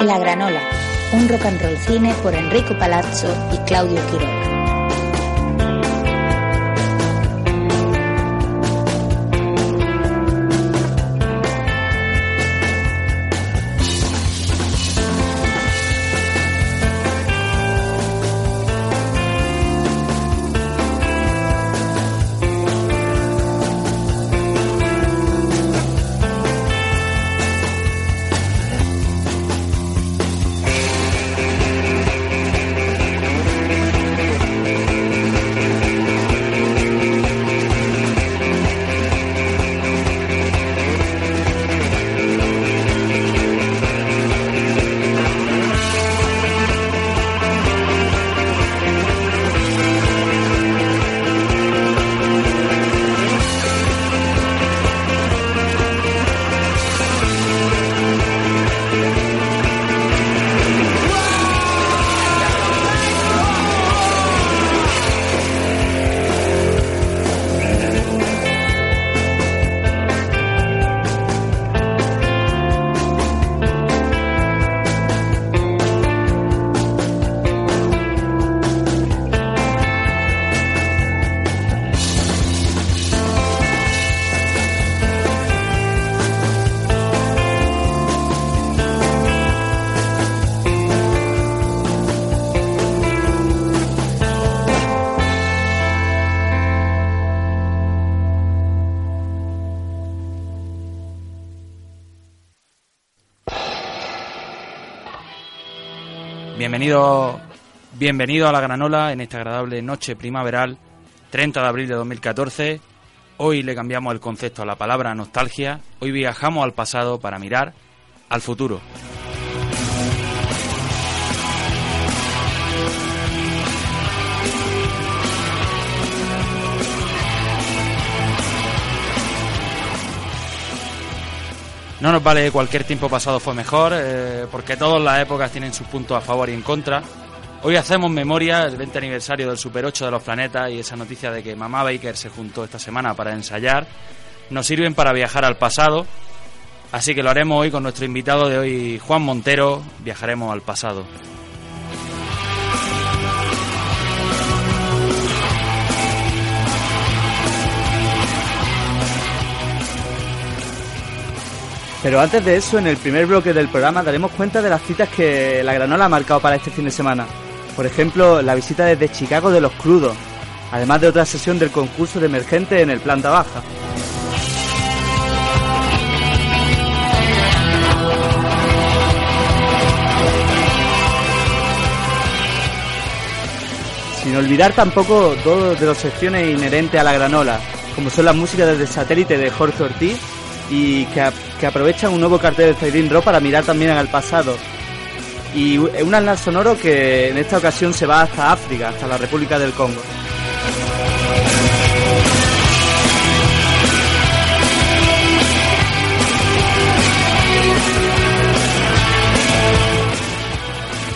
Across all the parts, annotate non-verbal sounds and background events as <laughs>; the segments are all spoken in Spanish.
La Granola, un rock and roll cine por Enrico Palazzo y Claudio Quiroga. Bienvenido, bienvenido a la Granola en esta agradable noche primaveral, 30 de abril de 2014. Hoy le cambiamos el concepto a la palabra nostalgia. Hoy viajamos al pasado para mirar al futuro. No nos vale cualquier tiempo pasado fue mejor, eh, porque todas las épocas tienen sus puntos a favor y en contra. Hoy hacemos memoria del 20 aniversario del Super 8 de los planetas y esa noticia de que Mamá Baker se juntó esta semana para ensayar nos sirven para viajar al pasado. Así que lo haremos hoy con nuestro invitado de hoy, Juan Montero. Viajaremos al pasado. Pero antes de eso, en el primer bloque del programa daremos cuenta de las citas que la Granola ha marcado para este fin de semana. Por ejemplo, la visita desde Chicago de los crudos, además de otra sesión del concurso de emergente en el planta baja. Sin olvidar tampoco dos de las secciones inherentes a la granola, como son las músicas desde satélite de Jorge Ortiz y que, que aprovechan un nuevo cartel de Zaidin Rock para mirar también al pasado. Y un atlas sonoro que en esta ocasión se va hasta África, hasta la República del Congo.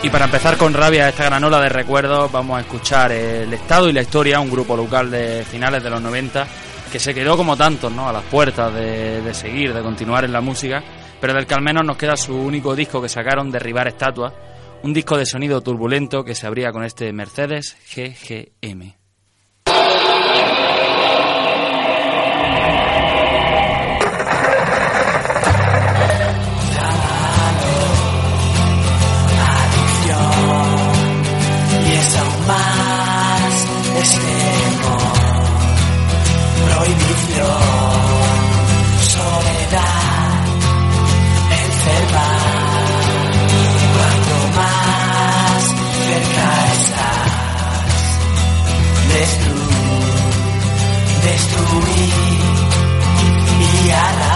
Y para empezar con rabia esta granola de recuerdos, vamos a escuchar El Estado y la Historia, un grupo local de finales de los 90 que se quedó como tantos, ¿no? A las puertas de, seguir, de continuar en la música, pero del que al menos nos queda su único disco que sacaron, Derribar Estatuas, un disco de sonido turbulento que se abría con este Mercedes GGM. Destruir y arrasar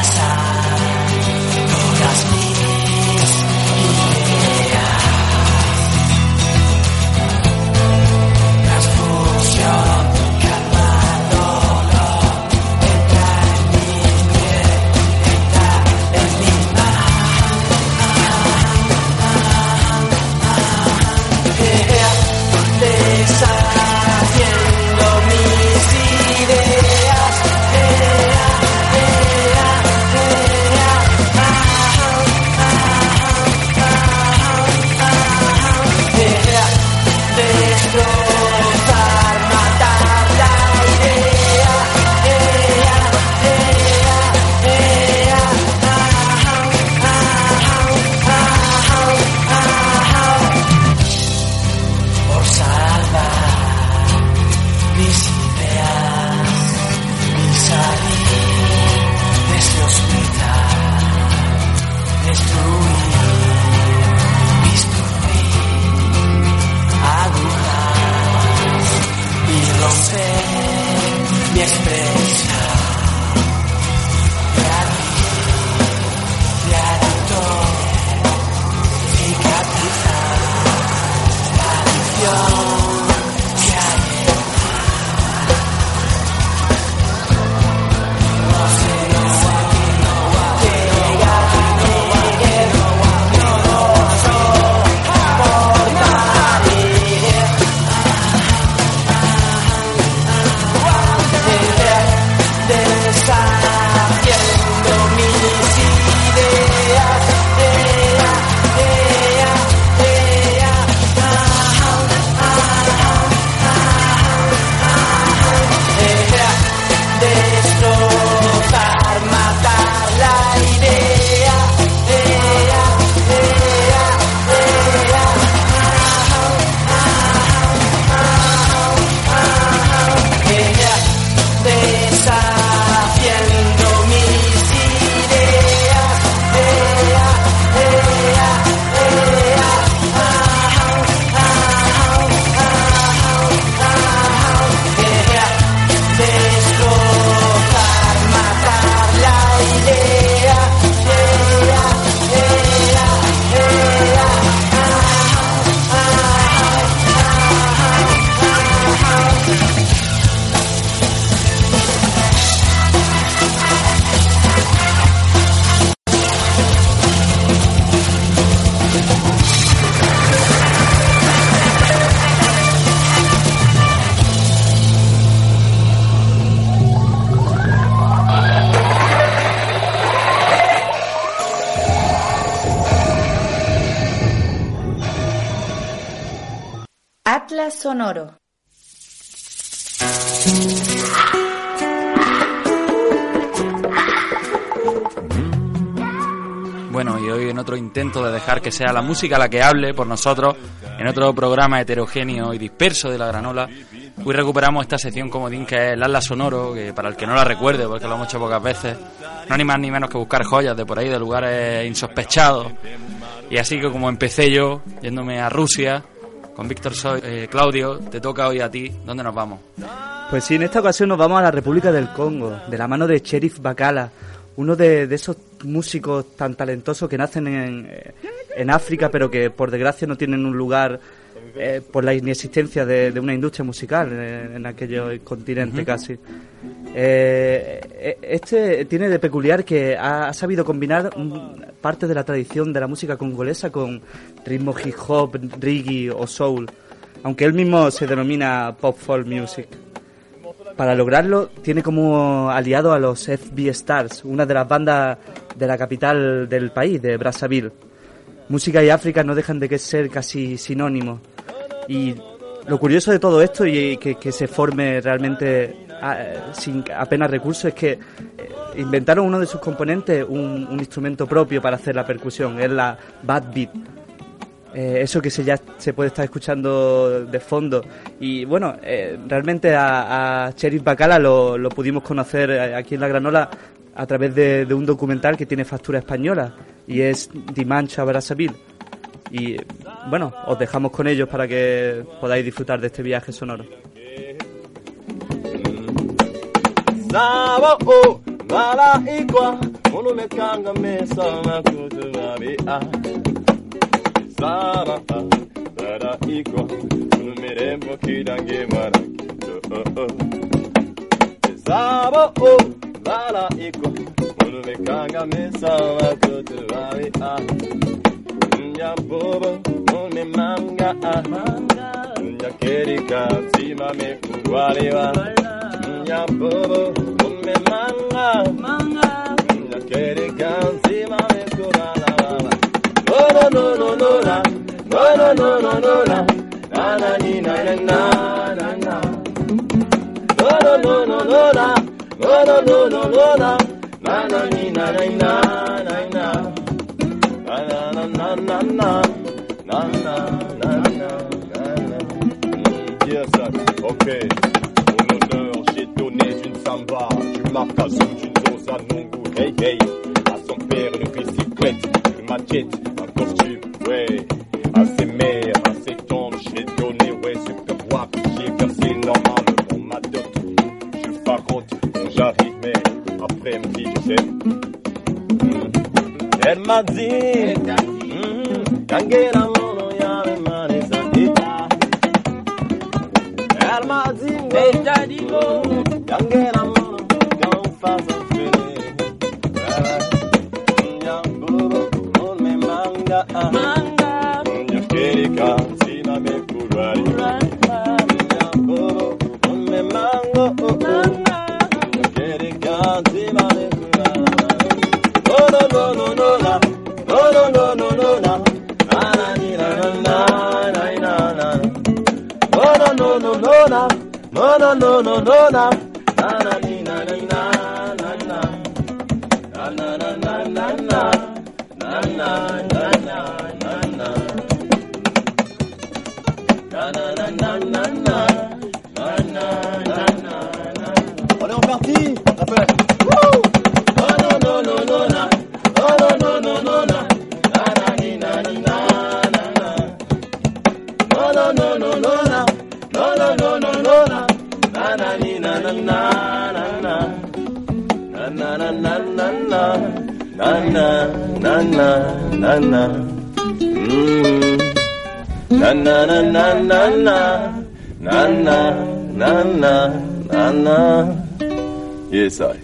intento de dejar que sea la música la que hable por nosotros, en otro programa heterogéneo y disperso de la granola, hoy recuperamos esta sección comodín que es el Atlas Sonoro, que para el que no la recuerde, porque lo hemos hecho pocas veces, no ni más ni menos que buscar joyas de por ahí, de lugares insospechados. Y así que como empecé yo, yéndome a Rusia, con Víctor Soy, eh, Claudio, te toca hoy a ti, ¿dónde nos vamos? Pues sí, en esta ocasión nos vamos a la República del Congo, de la mano de Sheriff Bakala, uno de, de esos músicos tan talentosos que nacen en, eh, en África, pero que por desgracia no tienen un lugar eh, por la inexistencia de, de una industria musical en, en aquellos continentes casi. Eh, este tiene de peculiar que ha, ha sabido combinar parte de la tradición de la música congolesa con ritmo hip hop, reggae o soul, aunque él mismo se denomina pop folk music. Para lograrlo, tiene como aliado a los FB Stars, una de las bandas de la capital del país, de Brazzaville. Música y África no dejan de ser casi sinónimos. Y lo curioso de todo esto y que, que se forme realmente ah, sin apenas recursos es que eh, inventaron uno de sus componentes un, un instrumento propio para hacer la percusión, es la bad beat. Eh, eso que se ya se puede estar escuchando de fondo. Y bueno, eh, realmente a, a Sheriff Bacala lo, lo pudimos conocer eh, aquí en La Granola a través de, un documental que tiene factura española y es Dimanche Brazzaville. Y bueno, os dejamos con ellos para que podáis disfrutar de este viaje sonoro. sarata dara iko numerembo kidange marakindo oh oh zabo oh dara oh, iko unumekanga mesa watoto wawe ah. Nya bobo nune manga ah. Nya kerika simame kuwalewa nya bobo nume manga. Manga. Nya kerika simame kuwalewa No no no no la No no no no no la Na na ni na na na na na No no no no no la No no no no no la Na na ni na na na na na na na na na na na na na na Yes, sir. ok. Mon honneur, j'ai donné une samba. Je marque à sous une dose à Nungu, hey hey. À son père, une bicyclette. Je machette, ouais. À ses mères, à ses tantes, j'ai donné, ouais, ce que moi j'ai versé normalement ma dot. Je farote quand j'arrive, mais après elle me dit, je t'aime. Elle m'a dit, hmm, Kangera mono yare mare sadita. Ah. Elle m'a dit, Kangera na, na, na. Mm. Na, na, na, na, na, na. Na, na, na, na. Yes, I.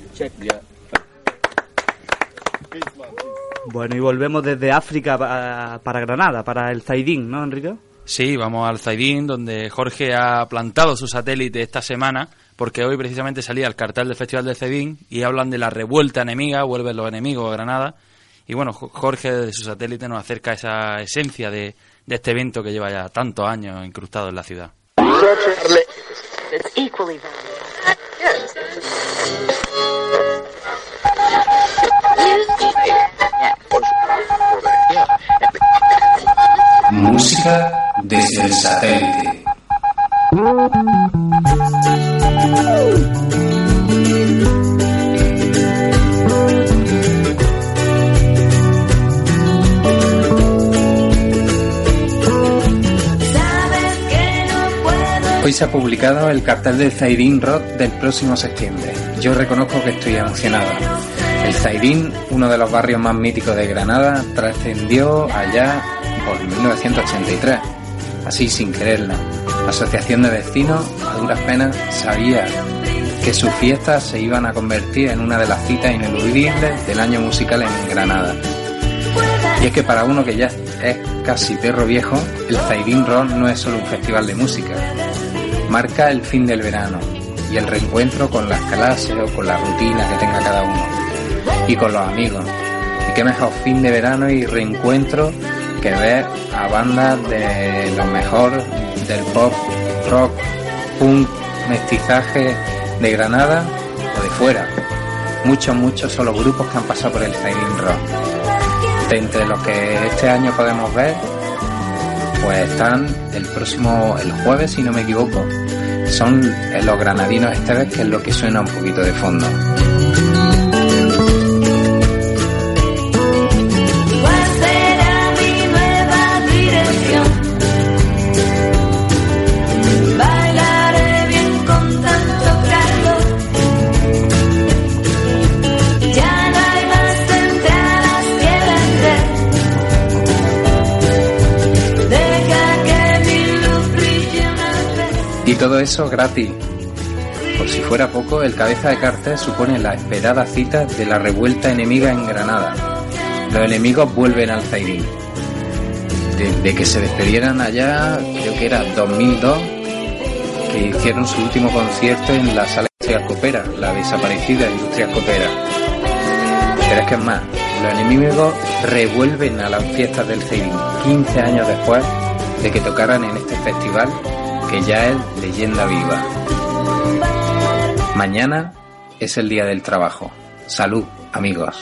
Bueno, y volvemos desde África pa- para Granada, para el Zaidín, ¿no, Enrique? Sí, vamos al Zaidín, donde Jorge ha plantado su satélite esta semana, porque hoy precisamente salía el cartel del Festival del Zaidín y hablan de la revuelta enemiga, vuelven los enemigos a Granada. Y bueno, Jo- Jorge desde su satélite nos acerca esa esencia de, de este evento que lleva ya tantos años incrustado en la ciudad. Música desde el satélite. Se ha publicado el cartel del Zaidín Rock del próximo septiembre. Yo reconozco que estoy emocionado. El Zaidín, uno de los barrios más míticos de Granada, trascendió allá por 1983. Así sin quererlo. La Asociación de Vecinos, a duras penas, sabía que sus fiestas se iban a convertir en una de las citas ineludibles del año musical en Granada. Y es que para uno que ya es casi perro viejo, el Zaidín Rock no es solo un festival de música. Marca el fin del verano y el reencuentro con las clases o con la rutina que tenga cada uno. Y con los amigos. Y qué mejor fin de verano y reencuentro que ver a bandas de lo mejor del pop, rock, punk, mestizaje de Granada o de fuera. Muchos, muchos son los grupos que han pasado por el Zaidín Rock de entre los que este año podemos ver, pues están el próximo, el jueves, si no me equivoco, son los granadinos esta vez, que es lo que suena un poquito de fondo. Todo eso gratis. Por si fuera poco, el cabeza de cartel supone la esperada cita de la revuelta enemiga en Granada. Los enemigos vuelven al Zaidín. Desde que se despedieran allá, creo que era 2002, que hicieron su último concierto en la sala Industrial Copera, la desaparecida Industrial Copera. Pero es que es más, los enemigos revuelven a las fiestas del Zaidín 15 años después de que tocaran en este festival que ya es leyenda viva. Mañana es el día del trabajo. Salud, amigos.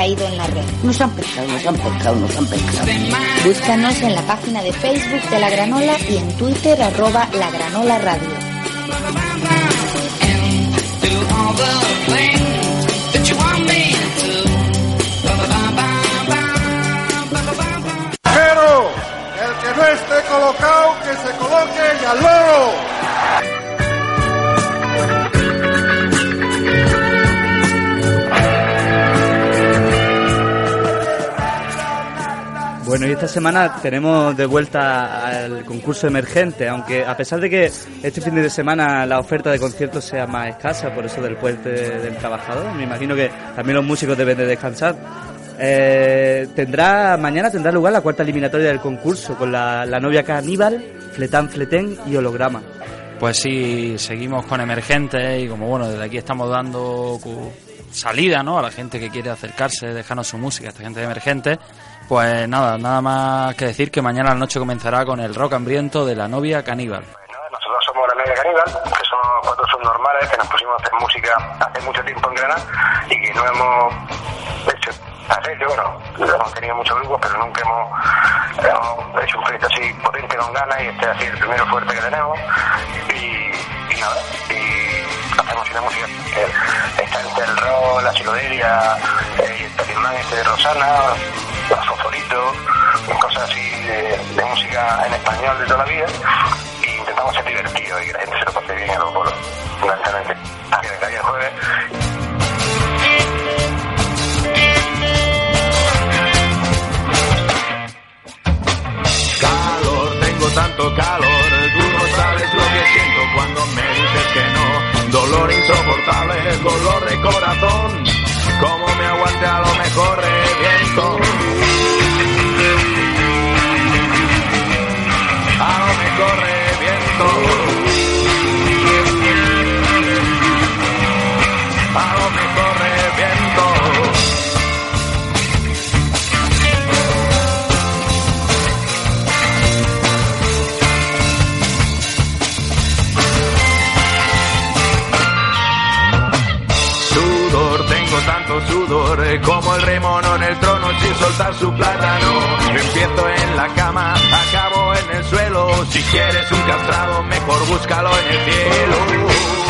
Caído en la red. Nos han pescado, nos han pescado, nos han pescado. Búscanos en la página de Facebook de La Granola y en Twitter arroba La Granola Radio. Pero el que no esté colocado, que se coloque y al loro. Bueno, y esta semana tenemos de vuelta al concurso emergente, aunque a pesar de que este fin de semana la oferta de conciertos sea más escasa, por eso del puente del trabajador, me imagino que también los músicos deben de descansar. Eh, tendrá mañana tendrá lugar la cuarta eliminatoria del concurso con la, la novia caníbal, Fletán Fletén y Holograma. Pues sí, seguimos con emergentes y como bueno, desde aquí estamos dando salida ¿no? a la gente que quiere acercarse, dejarnos su música, esta gente de emergentes. Pues nada, nada más que decir que mañana la noche comenzará con el rock hambriento de la novia caníbal. Nosotros somos la Media Caníbal, que somos cuatro subnormales que nos pusimos a hacer música hace mucho tiempo en Granada y que no hemos hecho hacer, bueno, hemos tenido muchos grupos, pero nunca hemos, hecho un proyecto así potente con ganas y este es así el primero fuerte que tenemos y, nada, y hacemos una música está entre el rock, la psicodelia, eh, el Tatimán este de Rosana, cosas así de, música en español de toda la vida y intentamos ser divertidos y que la gente se lo pase bien a los bolos, fundamentalmente. Así que el jueves tanto calor, tú no sabes lo que siento cuando me dices que no. Dolor insoportable, dolor de corazón, como me aguante a lo mejor como el rey mono en el trono sin soltar su plátano. Empiezo en la cama, acabo en el suelo. Si quieres un castrado, mejor búscalo en el cielo.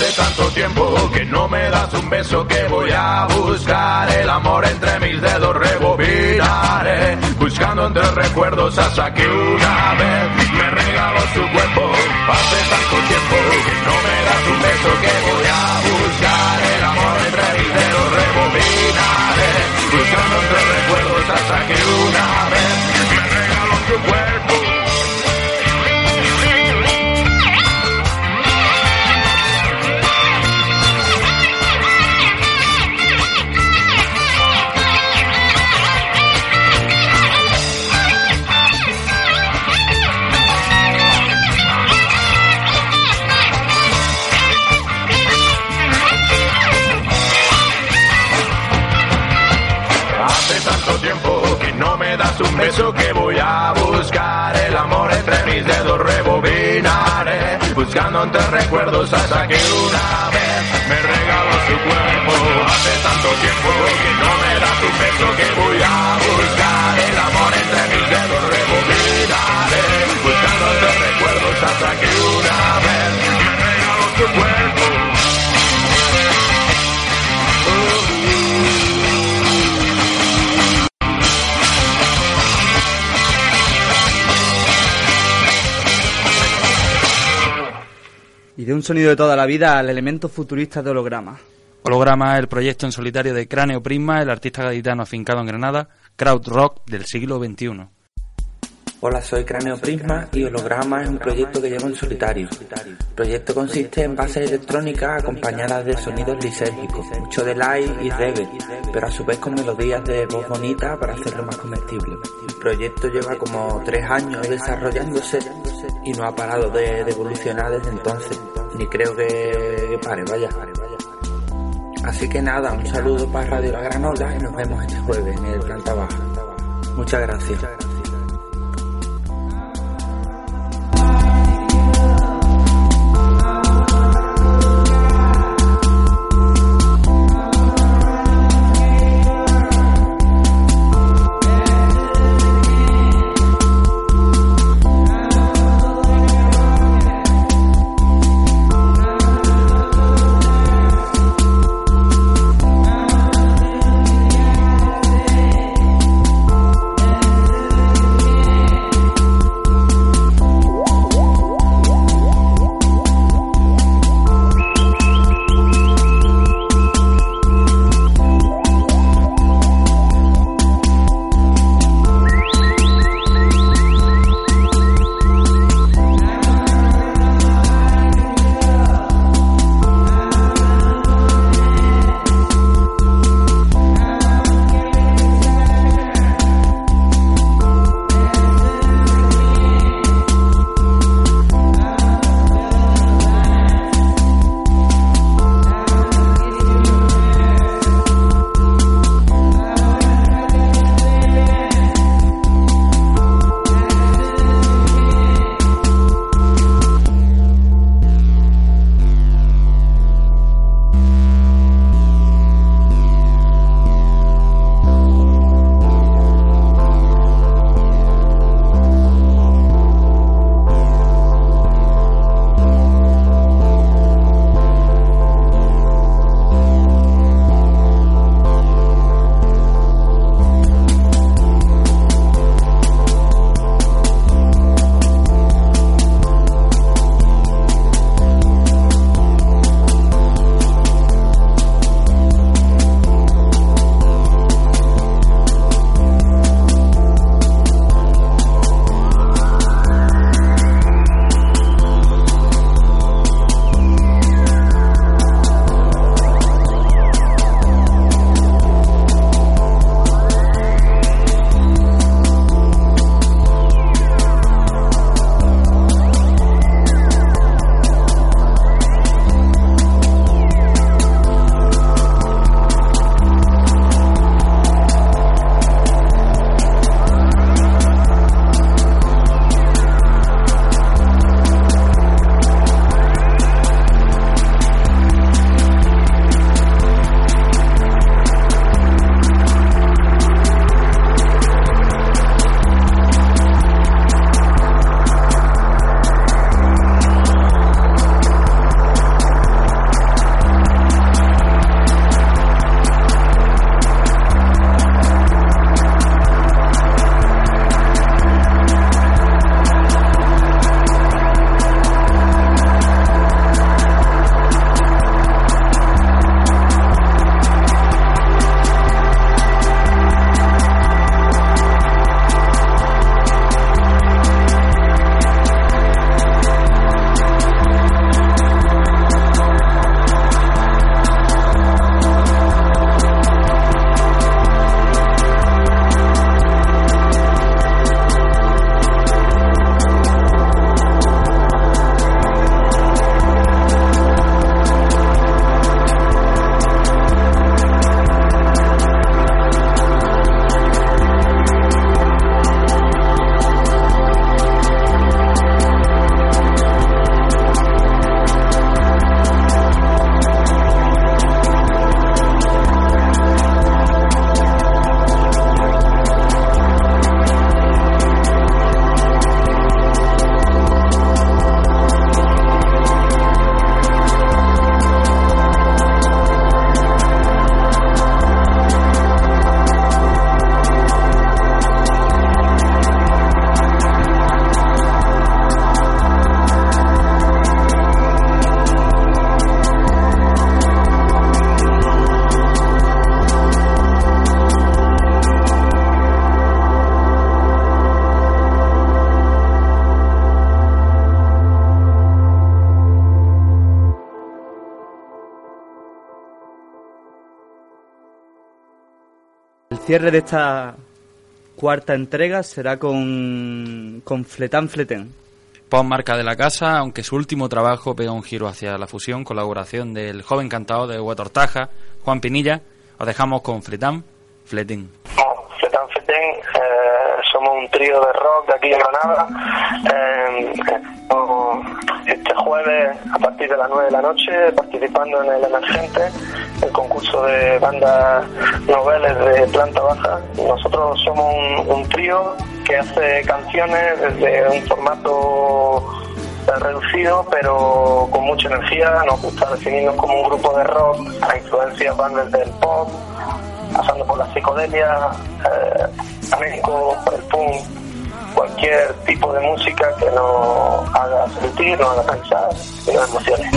Hace tanto tiempo que no me das un beso que voy a buscar el amor entre mis dedos rebobinaré buscando entre recuerdos hasta que una vez me regaló su cuerpo. Hace tanto tiempo que no me das un beso que voy a buscar el amor entre mis dedos rebobinaré buscando entre recuerdos hasta que una vez me das un beso que voy a buscar el amor entre mis dedos rebobinaré buscando entre recuerdos hasta que una vez me regaló su cuerpo. Hace tanto tiempo que no me das un beso que voy a buscar el amor entre mis dedos rebobinaré buscando entre recuerdos hasta que una vez me regaló su cuerpo. Y de un sonido de toda la vida al elemento futurista de holograma. Holograma, el proyecto en solitario de Cráneo Prisma, el artista gaditano afincado en Granada, crowd rock del siglo XXI. Hola, soy Cráneo Prisma y Holograma es un proyecto que llevo en solitario. El proyecto consiste en bases electrónicas acompañadas de sonidos lisérgicos, mucho de live y reggae, pero a su vez con melodías de voz bonita para hacerlo más comestible. El proyecto lleva como tres años desarrollándose y no ha parado de, evolucionar desde entonces, ni creo que, que pare, vaya. Así que nada, un saludo para Radio La Granola y nos vemos este jueves en el planta baja. Muchas gracias. Cierre de esta cuarta entrega será con, con Fletán Fletén. Pon marca de la casa, aunque su último trabajo pega un giro hacia la fusión, colaboración del joven cantador de Huetortaja, Juan Pinilla. Os dejamos con Fletán Fletén. Fletán Fletén, eh, Eh, somos un trío de rock de aquí de Granada. Eh, estamos este jueves a partir de las 9 de la noche participando en el Emergente, concurso de bandas noveles de planta baja. Nosotros somos un, trío que hace canciones desde un formato reducido pero con mucha energía. Nos gusta definirnos como un grupo de rock. A influencias van desde el pop, pasando por la psicodelia, eh, flamenco, el punk, cualquier tipo de música que nos haga sentir, nos haga pensar y nos emocione.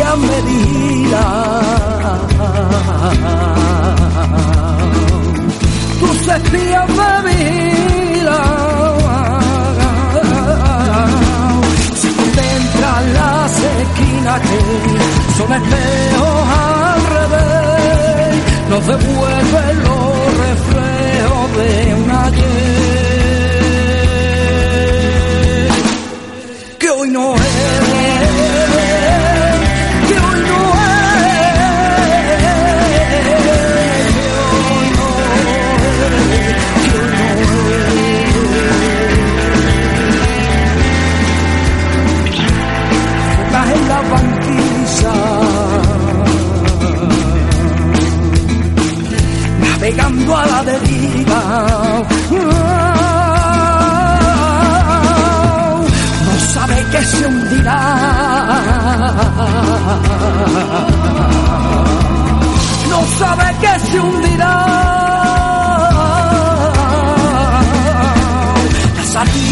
Tus espías me miran se contemplan las esquinas que son espejos al revés nos devuelven los reflejos de un ayer. Que hoy no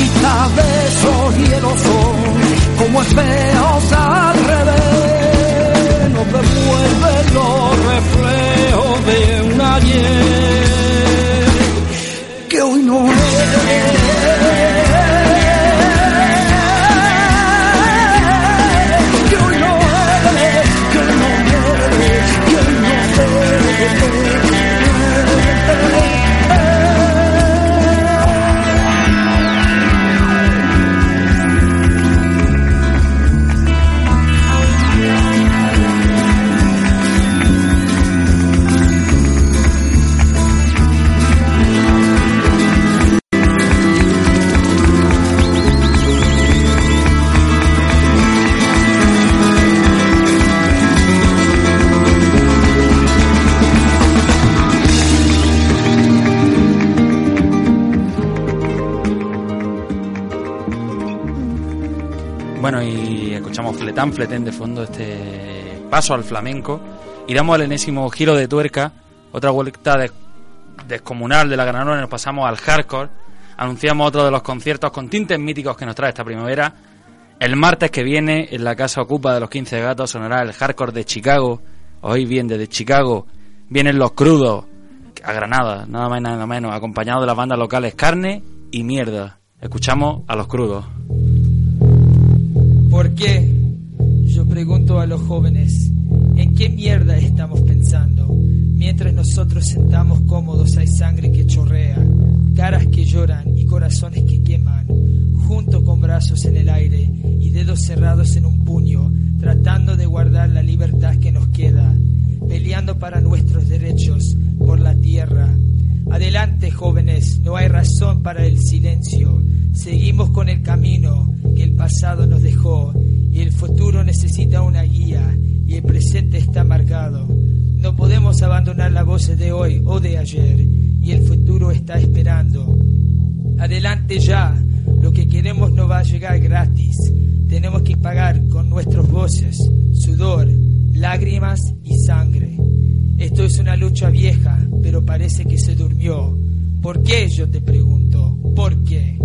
las alitas de esos hielos son como espejos al revés nos devuelven los reflejos de un ayer Fletán, Fletén de fondo, este paso al flamenco. Y damos el enésimo giro de tuerca, otra vuelta des- descomunal de la Granola, y nos pasamos al hardcore. Anunciamos otro de los conciertos con tintes míticos que nos trae esta primavera. El martes que viene, en la Casa Ocupa de los 15 Gatos, sonará el hardcore de Chicago. Hoy bien, desde Chicago vienen los crudos a Granada, nada más y nada menos, acompañados de las bandas locales Carne y Mierda. Escuchamos a los crudos. ¿Por qué? Pregunto a los jóvenes, ¿en qué mierda estamos pensando? Mientras nosotros sentamos cómodos hay sangre que chorrea, caras que lloran y corazones que queman, junto con brazos en el aire y dedos cerrados en un puño, tratando de guardar la libertad que nos queda, peleando para nuestros derechos por la tierra. Adelante, jóvenes, no hay razón para el silencio. Seguimos con el camino que el pasado nos dejó y el futuro necesita una guía y el presente está marcado. No podemos abandonar las voces de hoy o de ayer y el futuro está esperando. Adelante ya, lo que queremos no va a llegar gratis. Tenemos que pagar con nuestras voces, sudor, lágrimas y sangre. Esto es una lucha vieja, pero parece que se durmió. ¿Por qué? Yo te pregunto. ¿Por qué?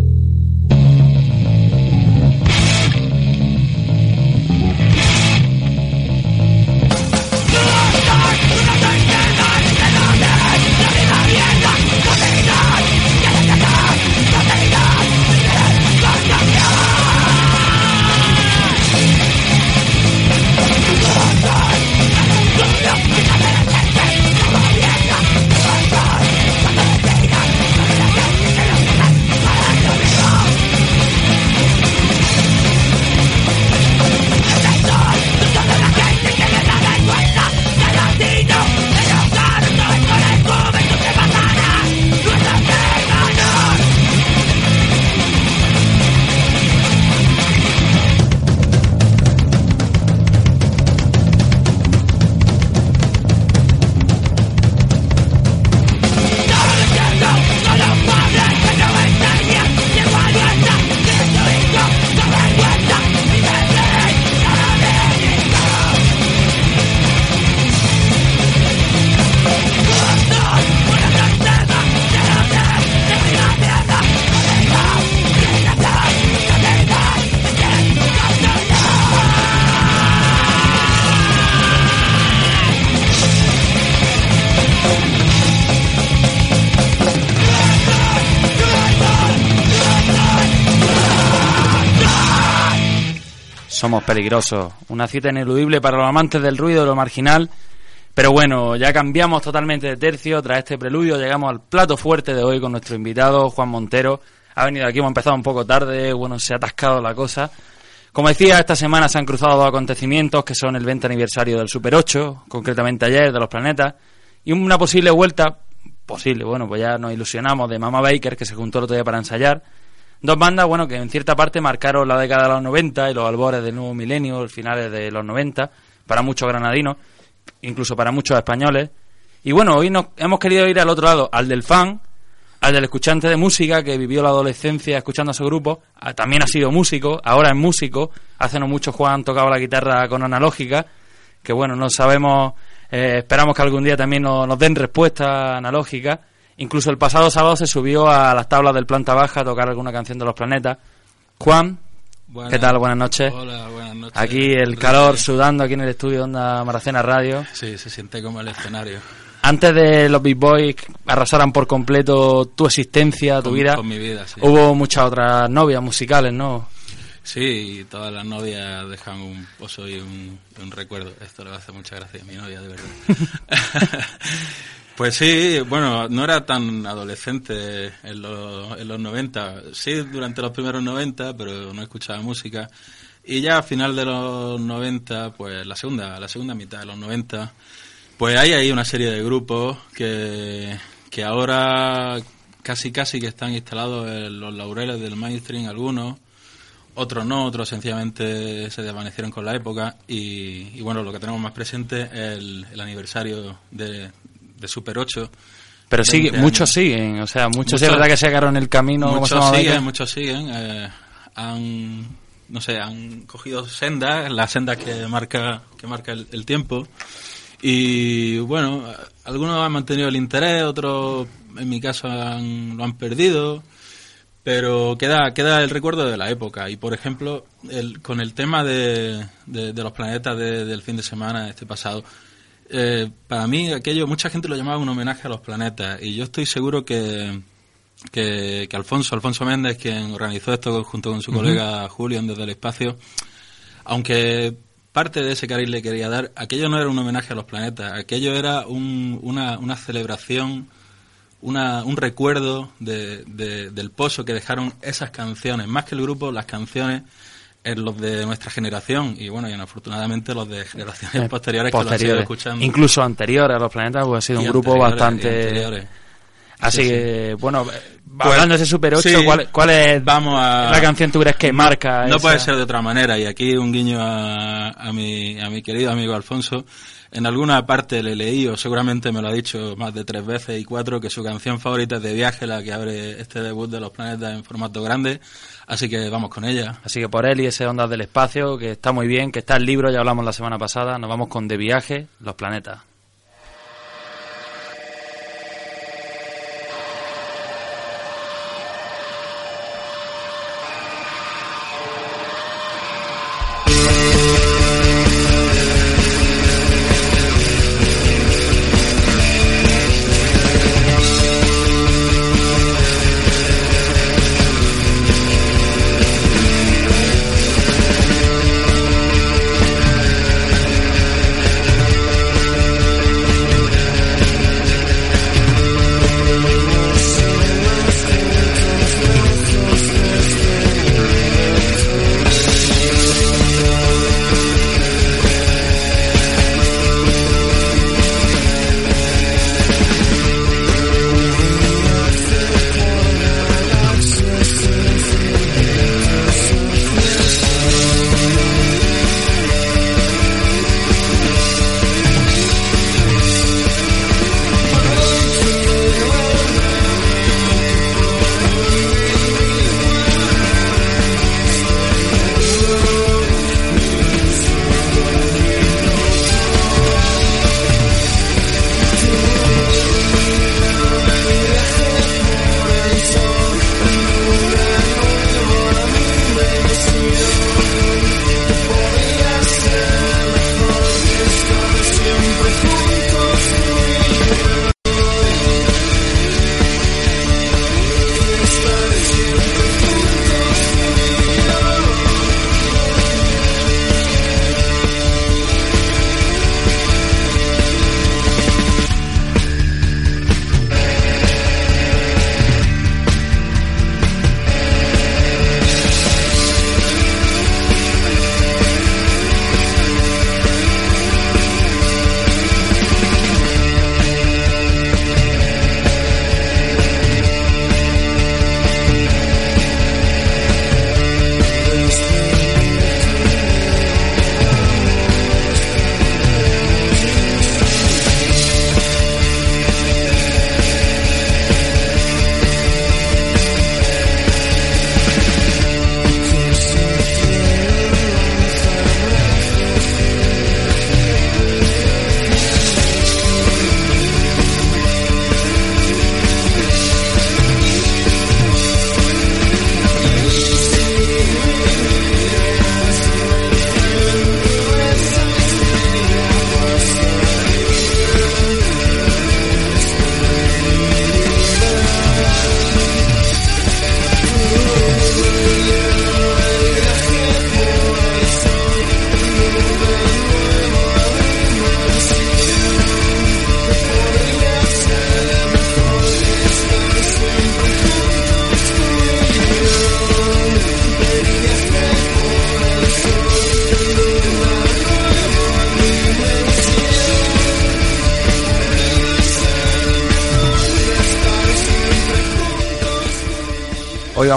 Peligrosos. Una cita ineludible para los amantes del ruido, de lo marginal. Pero bueno, ya cambiamos totalmente de tercio. Tras este preludio llegamos al plato fuerte de hoy con nuestro invitado, Juan Montero. Ha venido aquí, hemos empezado un poco tarde, bueno, se ha atascado la cosa. Como decía, esta semana se han cruzado dos acontecimientos que son el 20 aniversario del Super 8, concretamente ayer, de los planetas, y una posible vuelta, posible, bueno, pues ya nos ilusionamos, de Mama Baker, que se juntó el otro día para ensayar. Dos bandas, bueno, que en cierta parte marcaron la década de los 90 y los albores del nuevo milenio, finales de los 90, para muchos granadinos, incluso para muchos españoles. Y bueno, hoy nos hemos querido ir al otro lado, al del fan, al del escuchante de música que vivió la adolescencia escuchando a su grupo, ah, también ha sido músico, ahora es músico, hace no mucho Juan tocado la guitarra con analógica, que bueno, no sabemos, eh, esperamos que algún día también nos, nos den respuesta analógica. Incluso el pasado sábado se subió a las tablas del planta baja a tocar alguna canción de los planetas. Juan, Buenas- ¿qué tal? Buenas noches. Hola, buenas noches. Aquí el calor sudando aquí en el estudio de Onda Maracena Radio. Sí, se siente como el escenario. Antes de los Big Boys arrasaran por completo tu existencia, tu Con- vida, con mi vida, sí. hubo muchas otras novias musicales, ¿no? Sí, y todas las novias dejan un pozo y un, recuerdo. Esto le va a hacer mucha gracia a mi novia, de verdad. <laughs> pues sí, bueno, no era tan adolescente en los, en los 90. Sí, durante los primeros 90, pero no escuchaba música. Y ya a final de los 90, pues la segunda, la segunda mitad de los 90, pues hay ahí una serie de grupos que, que ahora casi casi que están instalados en los laureles del mainstream algunos, otros no, otros sencillamente se desvanecieron con la época y, y bueno, lo que tenemos más presente es el, el aniversario de, de Super 8. Pero 20 muchos siguen, o sea, muchos, Muchos- sí es verdad que se agarraron el camino. Muchos siguen, muchos siguen. eh, han, no sé, han cogido sendas, las sendas que marca, que marca el, el tiempo. Y bueno, algunos han mantenido el interés, otros, en mi caso, han- lo han perdido. Pero queda, queda el recuerdo de la época. Y por ejemplo, el, con el tema de, de- de los planetas de- del fin de semana, este pasado, eh, para mí aquello, mucha gente lo llamaba un homenaje a los planetas. Y yo estoy seguro que, que, que Alfonso, Alfonso Méndez, quien organizó esto junto con su Ujú. colega Julio Desde el Espacio, aunque parte de ese cariz le quería dar, aquello no era un homenaje a los planetas, aquello era un- una, una celebración, una, un recuerdo de, de- del pozo que dejaron esas canciones, más que el grupo, las canciones en los de nuestra generación y bueno, y afortunadamente los de generaciones Eh, posteriores, que lo han escuchando. Incluso anteriores a los planetas, pues ha sido Y un grupo bastante. Así Sí, que, bueno, Pues, hablando de ese Super 8, sí, ¿cuál, cuál es vamos a, la canción tú crees que marca? No esa? puede ser de otra manera, y aquí un guiño a, a, mi, a mi querido amigo Alfonso. En alguna parte le leí, o seguramente me lo ha dicho más de tres veces y cuatro, que su canción favorita es de viaje, la que abre este debut de los planetas en formato grande. Así que vamos con ella. Así que por él y ese Ondas del Espacio, que está muy bien, que está el libro, ya hablamos la semana pasada, nos vamos con De Viaje, Los Planetas.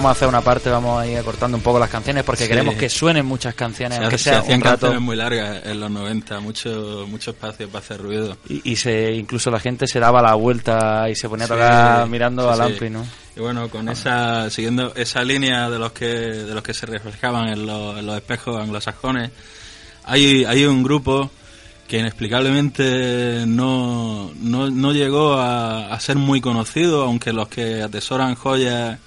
Vamos a hacer una parte, vamos a ir cortando un poco las canciones porque Sí. queremos que suenen muchas canciones, Se, aunque se sea hacían un rato. canciones muy largas en los 90, mucho, mucho espacio para hacer ruido. Y, y se, incluso la gente se daba la vuelta y se ponía a tocar Sí, mirando sí, al sí. ampli, ¿no? Y bueno, con esa, siguiendo esa línea de los que, de los que se reflejaban en los, en los espejos anglosajones, hay, hay un grupo que inexplicablemente no, no, no llegó a, a ser muy conocido, aunque los que atesoran joyas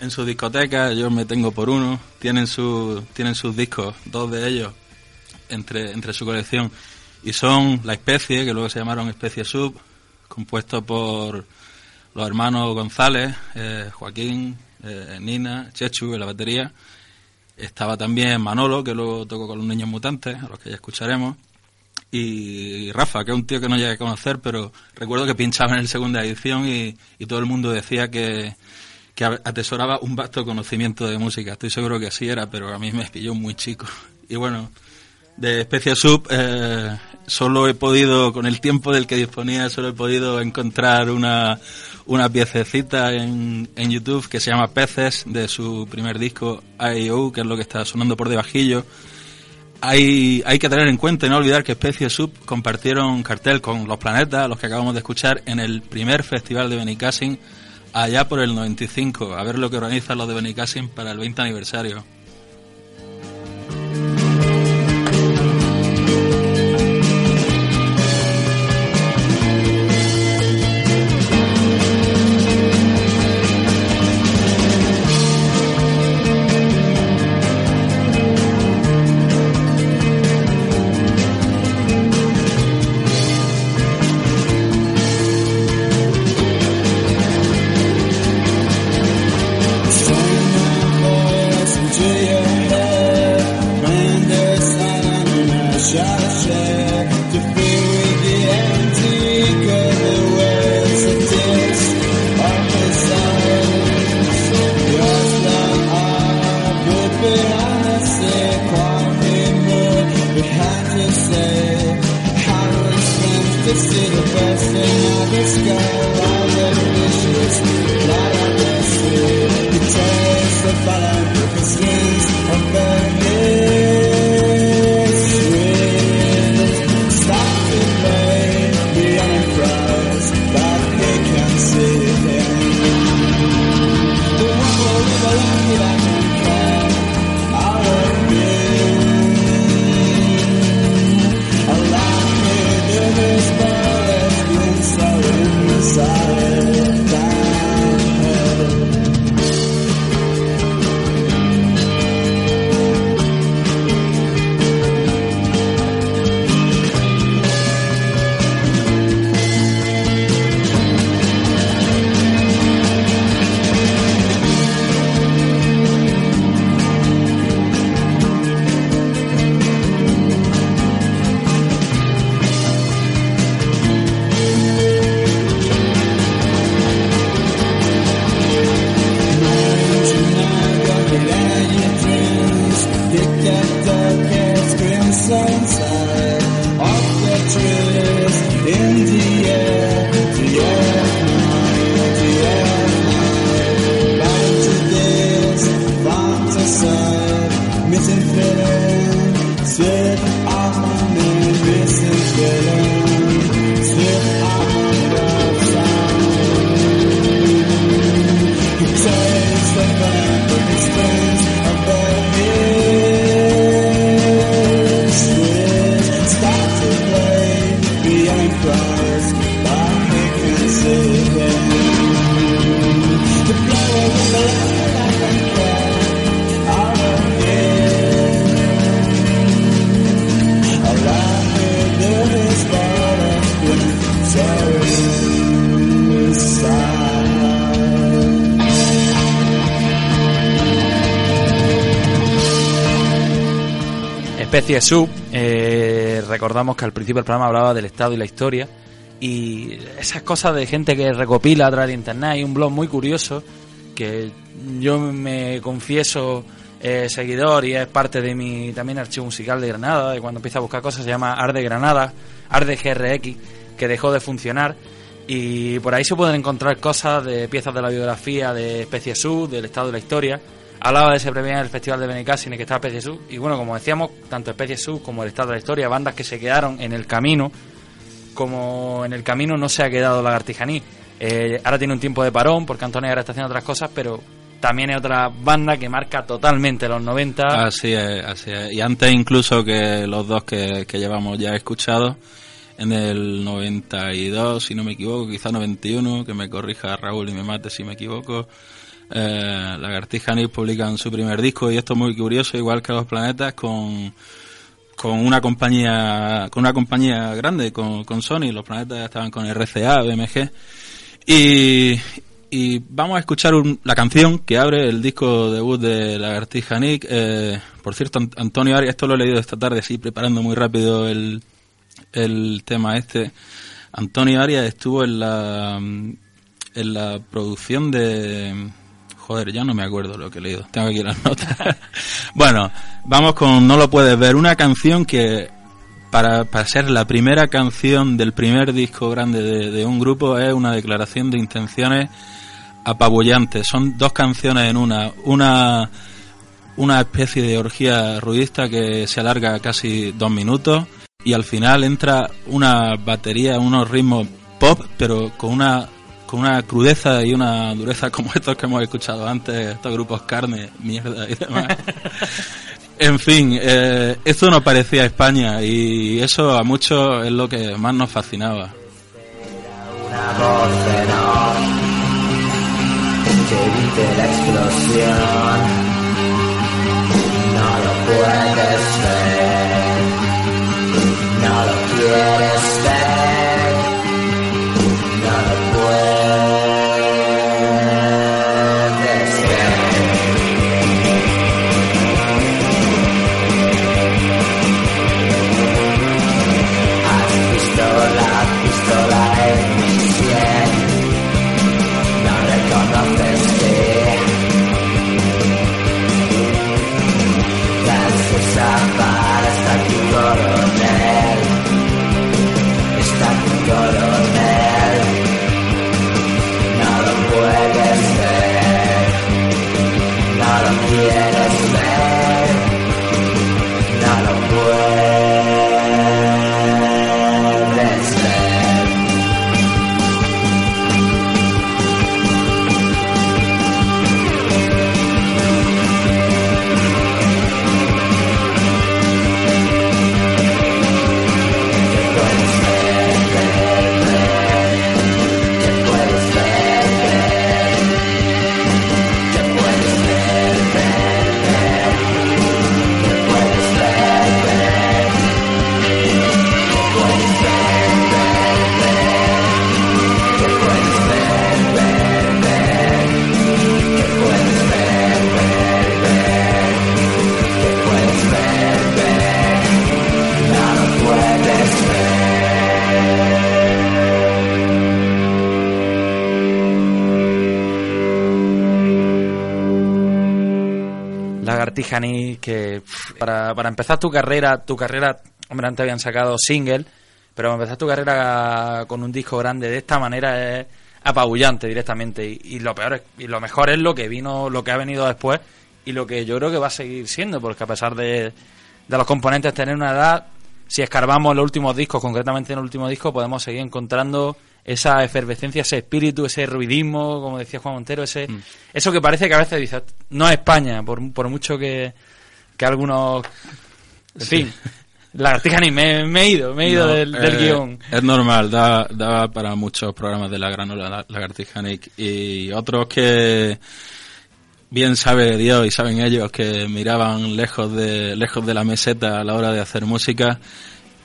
en sus discotecas, yo me tengo por uno, tienen, su, tienen sus discos, dos de ellos, entre, entre su colección, y son La Especie, que luego se llamaron Especie Sub, compuesto por los hermanos González, eh, Joaquín, eh, Nina, Chechu en la batería. Estaba también Manolo, que luego tocó con los niños mutantes, a los que ya escucharemos. Y Rafa, que es un tío que no llegué a conocer, pero recuerdo que pinchaba en el segunda edición y, y todo el mundo decía que, que atesoraba un vasto conocimiento de música. Estoy seguro que así era, pero a mí me pilló muy chico. <laughs> Y bueno, de Especie Sub eh, solo he podido, con el tiempo del que disponía, solo he podido encontrar una, una piececita en, en YouTube que se llama Peces, de su primer disco I.O., que es lo que está sonando por debajillo. Hay, hay que tener en cuenta no olvidar que Especie Sub compartieron cartel con Los Planetas, los que acabamos de escuchar, en el primer festival de Benicassin allá por el 95. A ver lo que organizan los de Benicassin para el 20 aniversario. Sub, eh, recordamos que al principio del programa hablaba del Estado y la historia y esas cosas de gente que recopila a través de internet. Hay un blog muy curioso que yo me confieso eh, seguidor y es parte de mi también archivo musical de Granada, de cuando empiezo a buscar cosas, se llama Arde Granada, Arde GRX, que dejó de funcionar Y por ahí se pueden encontrar cosas de piezas de la biografía de Especie Sur, del estado de la historia. Hablaba de ese premio en el Festival de Benicàssim que estaba Especie Sur. Y bueno, como decíamos, tanto Especie Sur como el estado de la historia, bandas que se quedaron en el camino, como en el camino no se ha quedado Lagartijaní. Eh, ahora tiene un tiempo de parón porque Antonio ahora está haciendo otras cosas, pero también es otra banda que marca totalmente los 90. Así es, así es. Y antes incluso que los dos que, que llevamos ya escuchados, en el 92, si no me equivoco, quizá 91, que me corrija Raúl y me mate si me equivoco, eh, Lagartija Nil publican su primer disco y esto es muy curioso, igual que Los Planetas, con con una compañía con una compañía grande con, con Sony los planetas estaban con RCA BMG y, y vamos a escuchar un- la canción que abre el disco debut de Lagartija Nick. Eh, por cierto, Ant- Antonio Arias, esto lo he leído esta tarde, sí, preparando muy rápido el, el tema este. Antonio Arias estuvo en la, en la producción de... Joder, ya no me acuerdo lo que he leído. Tengo aquí las notas. <laughs> bueno, vamos con No lo puedes ver. Una canción que para, para ser la primera canción del primer disco grande de, de un grupo es una declaración de intenciones apabullante. Son dos canciones en una. Una una especie de orgía ruidista que se alarga casi dos minutos y al final entra una batería, unos ritmos pop, pero con una con una crudeza y una dureza como estos que hemos escuchado antes, estos grupos carne, mierda y demás. <laughs> En fin, eh, esto no parecía España y eso a muchos es lo que más nos fascinaba. Una voz feroz que evite la explosión. No lo puedes ver, no lo quieres ver, Lagartijani, que para, para empezar tu carrera, tu carrera, hombre, antes habían sacado single, pero empezar tu carrera con un disco grande de esta manera es apabullante directamente. Y, y lo peor es, y lo mejor es lo que vino, lo que ha venido después y lo que yo creo que va a seguir siendo, porque a pesar de, de los componentes tener una edad, si escarbamos los últimos discos, concretamente en el último disco, podemos seguir encontrando esa efervescencia, ese espíritu, ese ruidismo, como decía Juan Montero, ese eso que parece que a veces dices, no es España, por, por mucho que, que algunos... En Sí. fin, lagartija ni me, me he ido, me he ido No, del, del eh, guion. Es normal, da, da para muchos programas de la granola la- lagartija y otros que bien sabe Dios y saben ellos que miraban lejos de lejos de la meseta a la hora de hacer música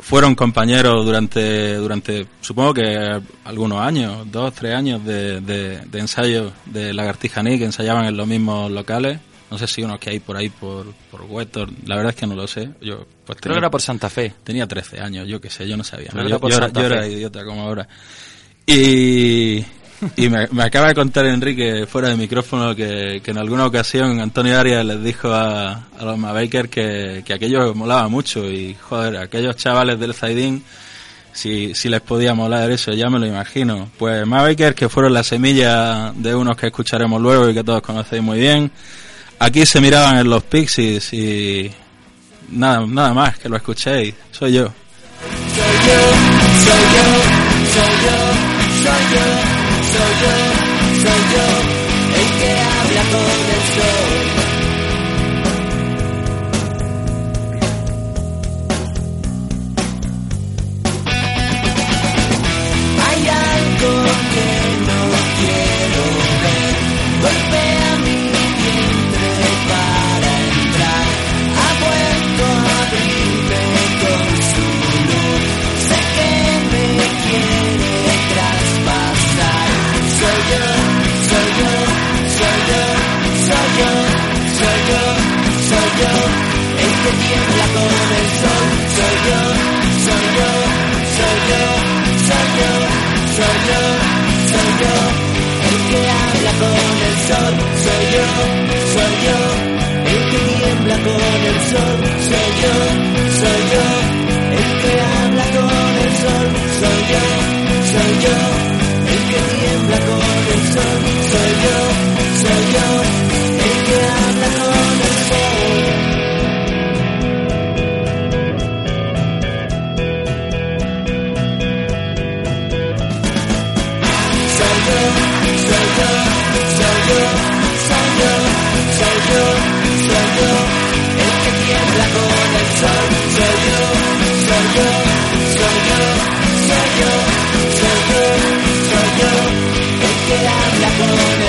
fueron compañeros durante durante supongo que algunos años dos tres años de, de, de ensayo de lagartija Nick ensayaban en los mismos locales no sé si unos que hay por ahí por por Huetor, la verdad es que no lo sé yo pues Creo que era por Santa Fe. Tenía 13 años, yo qué sé, yo no sabía. Que Yo, yo era, yo era idiota como ahora. Y, y me, acaba de contar Enrique fuera de micrófono que, que en alguna ocasión Antonio Arias les dijo a, a los Mabaker que, que aquello molaba mucho y joder, aquellos chavales del Zaidín si, si les podía molar eso, ya me lo imagino. Pues Mavakers, que fueron la semilla de unos que escucharemos luego y que todos conocéis muy bien. Aquí se miraban en los Pixies y nada, nada más, que lo escuchéis. Soy yo. Soy yo, soy yo, soy yo, soy yo, soy yo, soy yo, yo, el que tiembla con el sol, soy yo, soy yo, soy yo, soy yo, soy yo, soy yo, el que habla con el sol, soy yo, soy yo, el que tiembla con el sol, soy yo, soy yo, el que habla con el sol, soy yo, soy yo, el que tiembla con el sol, soy yo, soy yo, Soy yo, soy yo, soy yo, el que tiembla con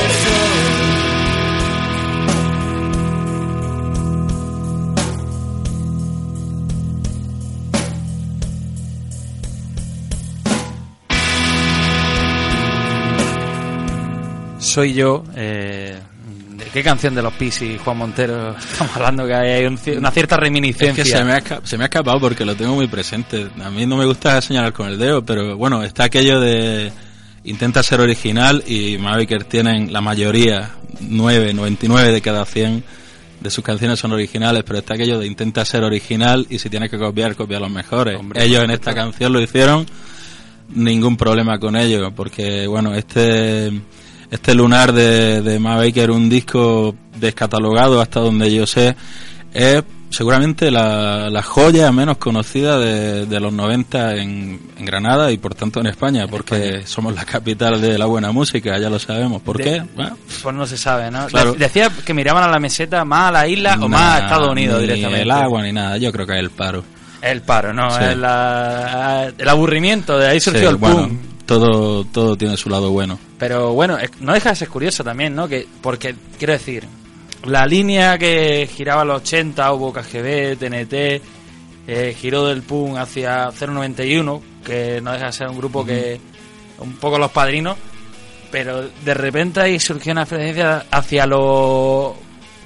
Soy yo. Eh, ¿De qué canción de los Pixies, Juan Montero? Estamos hablando que hay un una cierta reminiscencia. Es que se me, ha, se me ha escapado porque lo tengo muy presente. A mí no me gusta señalar con el dedo, pero bueno, está aquello de intenta ser original y Maviker tienen la mayoría, 9, 99 de cada 100 de sus canciones son originales, pero está aquello de intenta ser original y si tienes que copiar, copia los mejores. Hombre, Ellos en esta canción lo hicieron, ningún problema con ello, porque bueno, este este lunar de, de Ma Baker, un disco descatalogado hasta donde yo sé, es seguramente la, la joya menos conocida de, de los 90 en, en Granada y por tanto en España, porque somos la capital de la buena música, ya lo sabemos. ¿Por De- qué? Bueno, Pues no se sabe, ¿no? Claro. Decía que miraban a la meseta más a la isla o más a Estados Unidos ni directamente. el agua ni nada, yo creo que es el paro. El paro, ¿no? Sí. Es la- el aburrimiento, de ahí surgió Sí, el bueno, pum. Todo, todo tiene su lado bueno. Pero bueno, no deja de ser curioso también, ¿no? Que, porque, quiero decir, la línea que giraba a los 80, hubo KGB, TNT, eh, giró del PUM hacia 091, que no deja de ser un grupo que, un poco los padrinos, pero de repente ahí surgió una frecuencia hacia lo,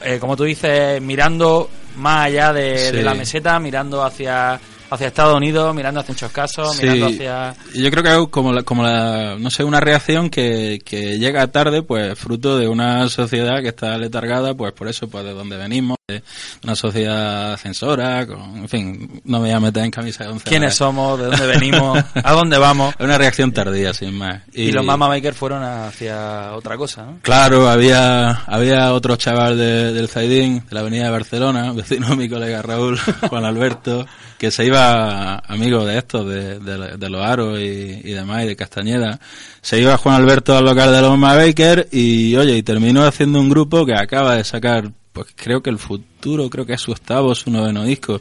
eh, como tú dices, mirando más allá de, Sí. de la meseta, mirando hacia, hacia Estados Unidos, mirando hacia muchos casos, Sí, mirando hacia... yo creo que es como la, como la, no sé, una reacción que, que llega tarde, pues fruto de una sociedad que está letargada, pues por eso, pues de donde venimos, de una sociedad censora, con, en fin, no me voy a meter en camisa de once. quiénes somos, de dónde <laughs> venimos, a dónde vamos. Es una reacción tardía, sin más. Y, los Mama Maker fueron hacia otra cosa, ¿no? Claro, había, había otro chaval de- del Zaidín, de la avenida de Barcelona, vecino de mi colega Raúl, <laughs> Juan Alberto, que se iba, amigo de estos, de, de, de los Aros y, y demás, y de Castañeda, se iba Juan Alberto al local de los Baker y, oye, y terminó haciendo un grupo que acaba de sacar, pues creo que el futuro, creo que es su octavo, su noveno disco.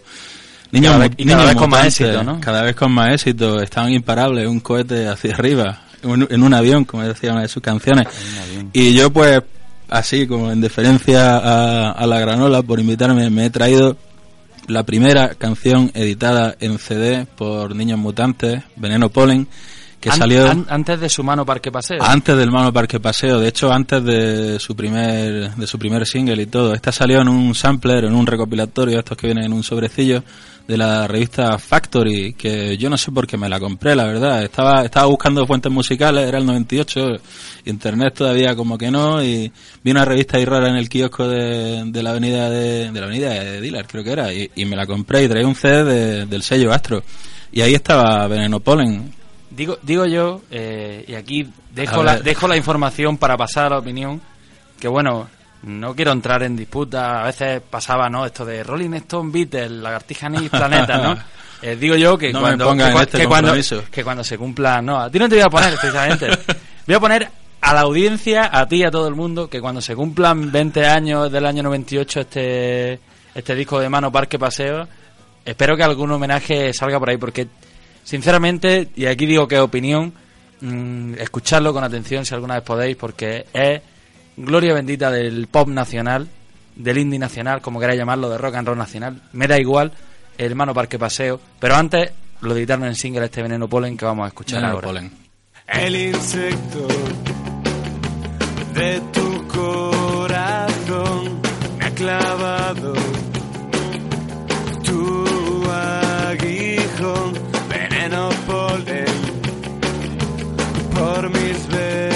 Niños Cada vez- y cada niños vez con más éxito, ¿no? Cada vez con más éxito, estaban imparables, un cohete hacia arriba, un- en un avión, como decía una de sus canciones. Y yo pues, así como en deferencia a, a la granola por invitarme, me he traído la primera canción editada en CD por Niños Mutantes, Veneno Polen, que An- salió an- antes de su mano Parque Paseo. antes del Mano Parque Paseo, de hecho antes de su primer de su primer single y todo. Esta salió en un sampler, en un recopilatorio, estos que vienen en un sobrecillo de la revista Factory, que yo no sé por qué me la compré, la verdad. Estaba estaba buscando fuentes musicales, era el 98, internet todavía como que no y vi una revista ahí rara en el kiosco de, de la avenida de, de la avenida de Dillard, creo que era, y, y me la compré y traía un CD de- del sello Astro. Y ahí estaba Veneno Polen. Digo, digo yo, eh, y aquí dejo la, dejo la información para pasar a la opinión, que bueno, no quiero entrar en disputa, a veces pasaba, ¿no? Esto de Rolling Stone, Beatles, Lagartija Nix, Planeta, ¿no? <laughs> Eh, digo yo que No cuando, que, este que cuando, que cuando se cumpla, no, a ti no te voy a poner precisamente, <laughs> voy a poner a la audiencia, a ti y a todo el mundo, que cuando se cumplan 20 años del año 98 este, este disco de Mano Parque Paseo, espero que algún homenaje salga por ahí, porque sinceramente, y aquí digo que es opinión, mm, escuchadlo con atención si alguna vez podéis, porque es gloria bendita del pop nacional, del indie nacional, como queráis llamarlo, de rock and roll nacional. Me da igual, el Mano Parque Paseo, pero antes lo editaron en single este Veneno Polen que vamos a escuchar Veneno ahora. Polen. El insecto de tu corazón me ha clavado dormir's ver.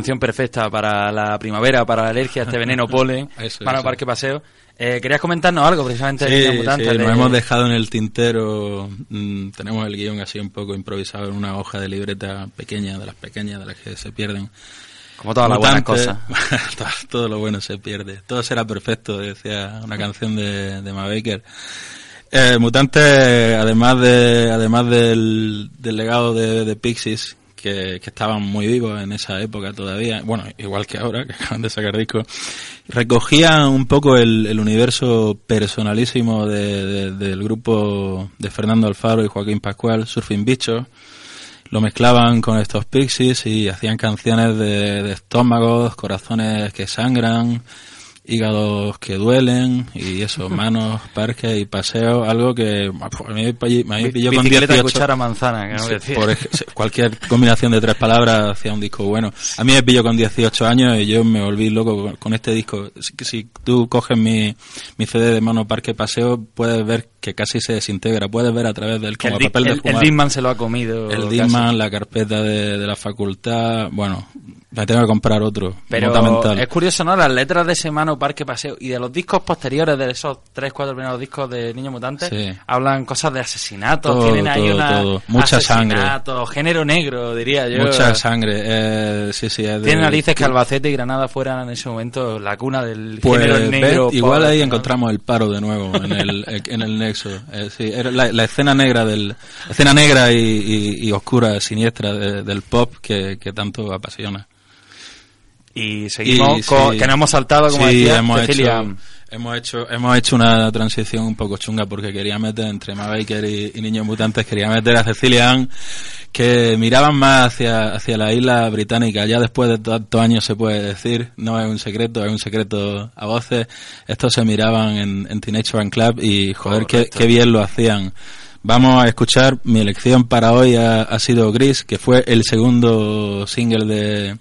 Canción perfecta para la primavera, para la alergia, este veneno polen, <laughs> Eso, Mano eso. Parque Paseo. Eh, ¿Querías comentarnos algo precisamente de Sí, Mutantes? sí, de- nos hemos dejado en el tintero. mm, tenemos el guion así un poco improvisado en una hoja de libreta pequeña, de las pequeñas, de las que se pierden. Como todas las buenas cosas. <laughs> todo, todo lo bueno se pierde. Todo será perfecto, decía una canción de, de Ma Baker. Eh, Mutante, además de además del, del legado de, de Pixies, que, estaban muy vivos en esa época todavía, bueno, igual que ahora, <laughs> que acaban de sacar discos, recogían un poco el, el universo personalísimo de- de- del grupo de Fernando Alfaro y Joaquín Pascual, Surfing Bichos, lo mezclaban con estos Pixies y hacían canciones de, de estómagos, corazones que sangran, hígados que duelen y eso, <laughs> manos, parques y paseos, algo que a mí me pilló- a mí me pilló con Bicicleta, 18 cuchara, manzana, que no Sí, decía. por cualquier combinación de tres palabras hacía un disco bueno. A mí me pilló con 18 años y yo me volví loco con, con este disco. Si, si tú coges mi, mi CD de Mono Parque Paseo, puedes ver que casi se desintegra. Puedes ver a través del como el, papel de el- el fumar. Discman se lo ha comido. El. Disman, la carpeta de, de la facultad, bueno, me tengo que comprar otro. Pero es curioso, ¿no? Las letras de Semana Parque Paseo y de los discos posteriores de esos tres, cuatro primeros discos de Niño Mutante Sí. hablan cosas de asesinatos, Todo, tienen ahí todo, una todo. Mucha sangre. género negro, diría yo. Mucha sangre. Eh, sí, sí, de- Tiene narices que Albacete y Granada fueran en ese momento la cuna del Pues género ves, negro. igual pobre, ahí ¿no? encontramos el paro de nuevo en el, en el nexo. Eh, sí, era la, la escena negra del la escena negra y, y- y oscura, siniestra de- del pop que, que tanto apasiona. Y seguimos Y con, sí. que nos hemos saltado, como Sí, decía, hemos Cecilia. hecho, hemos hecho hemos hecho una transición un poco chunga porque quería meter entre Ma Baker y, y Niños Mutantes quería meter a Cecilia Ann que miraban más hacia hacia la isla británica ya después de tantos años se puede decir no es un secreto es un secreto a voces estos se miraban en, en Teenage Fan Club y joder qué, qué bien lo hacían Vamos a escuchar, mi elección para hoy ha, sido Gris, que fue el segundo single de,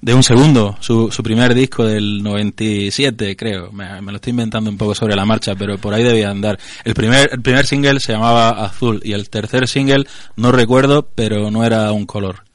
de un segundo, su, su primer disco del 97, creo. Me, me lo estoy inventando un poco sobre la marcha, pero por ahí debía andar. El primer, el primer single se llamaba Azul y el tercer single no recuerdo, pero no era un color.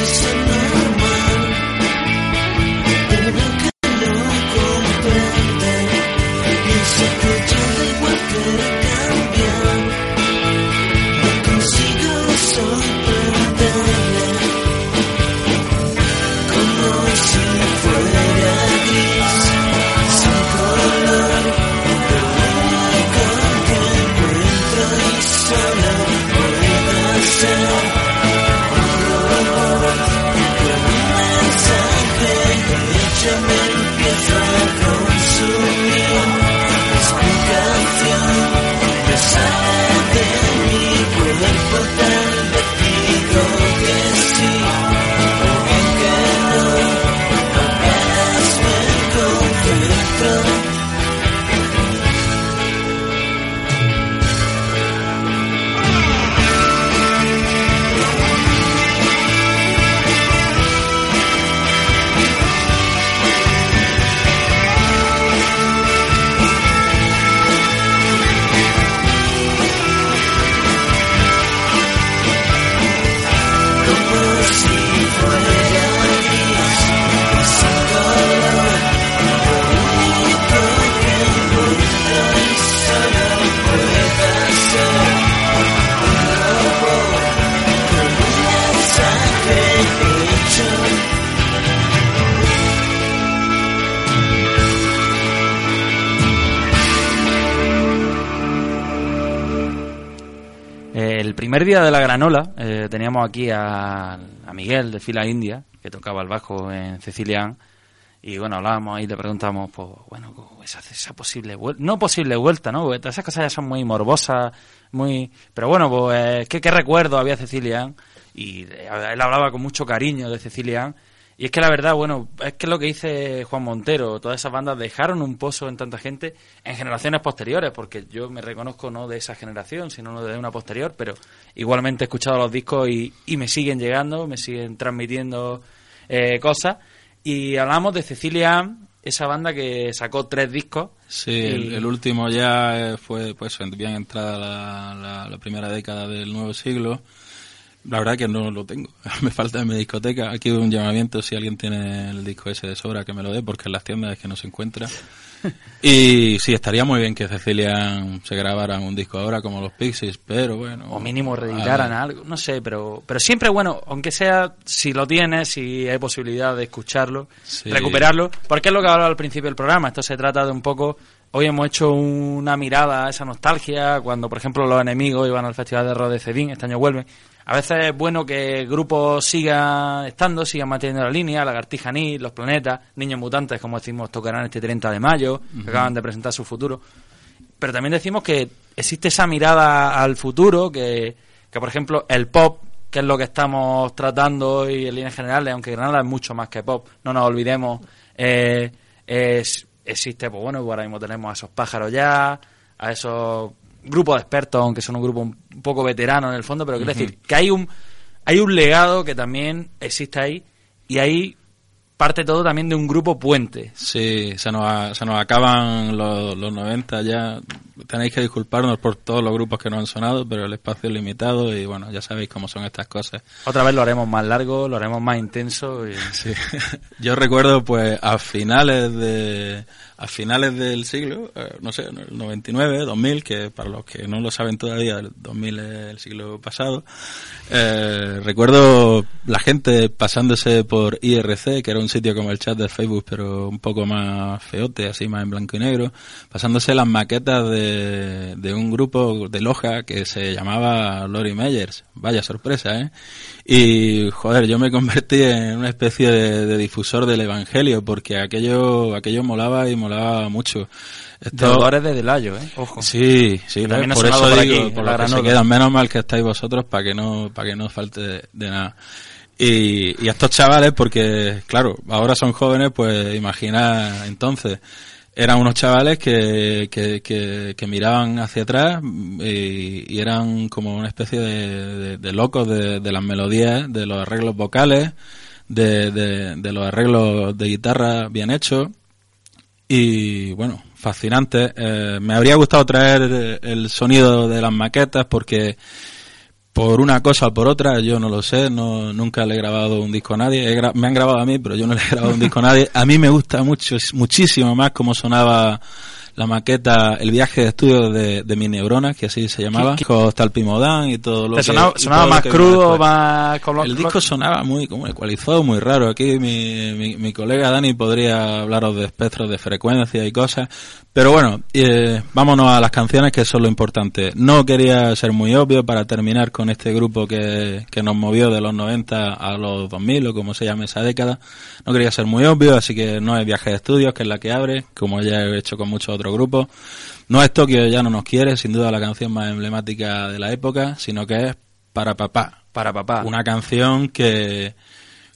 Reaccionar y Eh, de la granola eh, teníamos aquí a, a Miguel de Fila India, que tocaba el bajo en Cecilian, y bueno, hablábamos ahí, le preguntamos, pues bueno, ¿cómo esa, esa posible vuelta, no posible vuelta, ¿no? Porque esas cosas ya son muy morbosas, muy... Pero bueno, pues, ¿qué, qué recuerdo había Cecilian? Y eh, él hablaba con mucho cariño de Cecilian, y es que la verdad, bueno, es que lo que dice Juan Montero, todas esas bandas dejaron un pozo en tanta gente en generaciones posteriores, porque yo me reconozco no de esa generación, sino de una posterior, pero igualmente he escuchado los discos y, y me siguen llegando, me siguen transmitiendo eh, cosas. Y hablamos de Cecilia, esa banda que sacó tres discos. Sí, y- el, el último ya eh, fue pues bien entrada la, la, la primera década del nuevo siglo. La verdad que no lo tengo, <laughs> me falta en mi discoteca. Aquí un llamamiento si alguien tiene el disco ese de sobra que me lo dé porque en las tiendas es que no se encuentra. <laughs> Y sí, estaría muy bien que Cecilia se grabara un disco ahora como los Pixies, pero bueno. o mínimo reeditaran algo, no sé, pero pero siempre bueno, aunque sea si lo tienes, si hay posibilidad de escucharlo, Sí. recuperarlo, porque es lo que hablaba al principio del programa, esto se trata de un poco hoy hemos hecho una mirada a esa nostalgia cuando por ejemplo los enemigos iban al Festival de Rock de Cedín, este año vuelven. A veces es bueno que el grupo siga estando, siga manteniendo la línea, Lagartija Ni, Los Planetas, Niños Mutantes, como decimos, tocarán este 30 de mayo, que acaban de presentar su futuro. Pero también decimos que existe esa mirada al futuro que, que por ejemplo el pop que es lo que estamos tratando hoy en líneas generales, aunque Granada es mucho más que pop, no nos olvidemos, eh, es- existe, pues bueno, pues ahora mismo tenemos a esos pájaros ya, a esos grupos de expertos, aunque son un grupo un poco veterano en el fondo, pero quiero decir que hay un, hay un legado que también existe ahí y ahí parte todo también de un grupo puente. Sí, se nos, a- se nos acaban los, los 90 ya. Tenéis que disculparnos por todos los grupos que no han sonado, pero el espacio es limitado y bueno, ya sabéis cómo son estas cosas. Otra vez lo haremos más largo, lo haremos más intenso. Y... <laughs> Sí. Yo recuerdo pues a finales de a finales del siglo, eh, no sé, el 99, 2000, que para los que no lo saben todavía, el 2000 es el siglo pasado, eh, recuerdo la gente pasándose por IRC, que era un sitio como el chat de Facebook, pero un poco más feote, así más en blanco y negro, pasándose las maquetas de, de un grupo de Loja que se llamaba Lori Meyers. Vaya sorpresa, ¿eh? Y, joder, yo me convertí en una especie de, de difusor del evangelio, porque aquello, aquello molaba y molaba mucho. De Dolores de Delayo, ¿eh? Ojo. Sí, sí, por eso por digo, aquí, por la lo que se quedan, menos mal que estáis vosotros para que no, para que no falte de, de nada. Y, y estos chavales, porque, claro, ahora son jóvenes, pues imagina entonces, eran unos chavales que, que, que, que miraban hacia atrás y, y eran como una especie de, de- locos de, las melodías, de los arreglos vocales, de, los arreglos de guitarra bien hechos y bueno, fascinante. Eh, me habría gustado traer el sonido de las maquetas porque por una cosa o por otra, yo no lo sé, no, nunca le he grabado un disco a nadie. He me han grabado a mí, pero yo no le he grabado un disco a nadie. A mí me gusta mucho, muchísimo más cómo sonaba la maqueta, el viaje de estudio de, de mi neurona, que así se llamaba, ¿Qué- qué- con Talpimodán y todo lo que sonaba, sonaba más que crudo, más... con El disco sonaba muy como ecualizado, muy raro. Aquí mi, mi, mi colega Dani podría hablaros de espectros de frecuencia y cosas. Pero bueno, eh, vámonos a las canciones que son lo importante. No quería ser muy obvio para terminar con este grupo que, que nos movió de los 90 a los 2000 o como se llame esa década. No quería ser muy obvio, así que no es Viaje de Estudios, que es la que abre, como ya he hecho con muchos otros grupos. No es Tokio ya no nos quiere, sin duda la canción más emblemática de la época, sino que es Para Papá. Para Papá. Una canción que,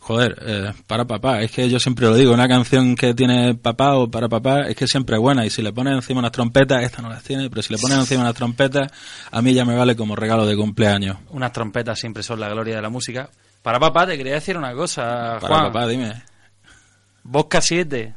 joder, eh, para papá, es que yo siempre lo digo, una canción que tiene papá o para papá es que siempre es buena y si le pones encima unas trompetas, esta no las tiene, pero si le pones encima unas trompetas, a mí ya me vale como regalo de cumpleaños. Unas trompetas siempre son la gloria de la música. Para papá, te quería decir una cosa, Para Juan. papá, dime. Bosca 7.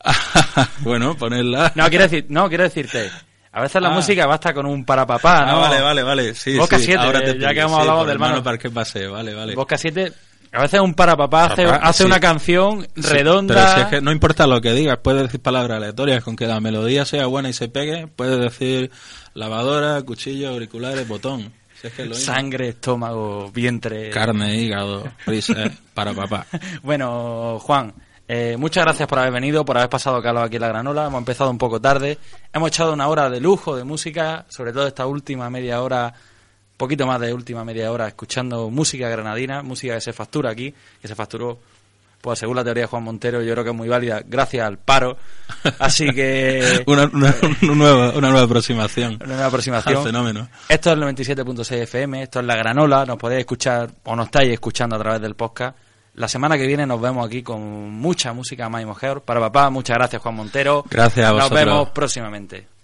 <laughs> bueno, ponerla. No, quiero decir, no, quiero decirte. A veces la Ah. música basta con un para papá, Ah, ¿no? vale, vale, vale. Sí, Bosca sí, 7, ahora te ya que hemos sí, hablado del hermano hermano. para qué pase, vale, vale. Bosca 7, a veces un para papá hace, Papá, hace sí. una canción Sí, redonda. pero si es que no importa lo que digas, puedes decir palabras aleatorias, con que la melodía sea buena y se pegue, puedes decir lavadora, cuchillo, auriculares, botón. Si es que es lo mismo. Sangre, estómago, vientre. Carne, hígado, risa, eh, para papá. <laughs> Bueno, Juan, eh, muchas gracias por haber venido, por haber pasado calor aquí en la granola. Hemos empezado un poco tarde. Hemos echado una hora de lujo de música, sobre todo esta última media hora, poquito más de última media hora, escuchando música granadina, música que se factura aquí, que se facturó, pues según la teoría de Juan Montero, yo creo que es muy válida gracias al paro. Así que. <laughs> una, una, una nueva, una nueva aproximación. Una nueva aproximación. Al fenómeno. Esto es el 97.6 FM, esto es La Granola, nos podéis escuchar o nos estáis escuchando a través del podcast. La semana que viene nos vemos aquí con mucha música más y mejor. Para papá, muchas gracias Juan Montero. Gracias a Nos vosotros. vemos próximamente.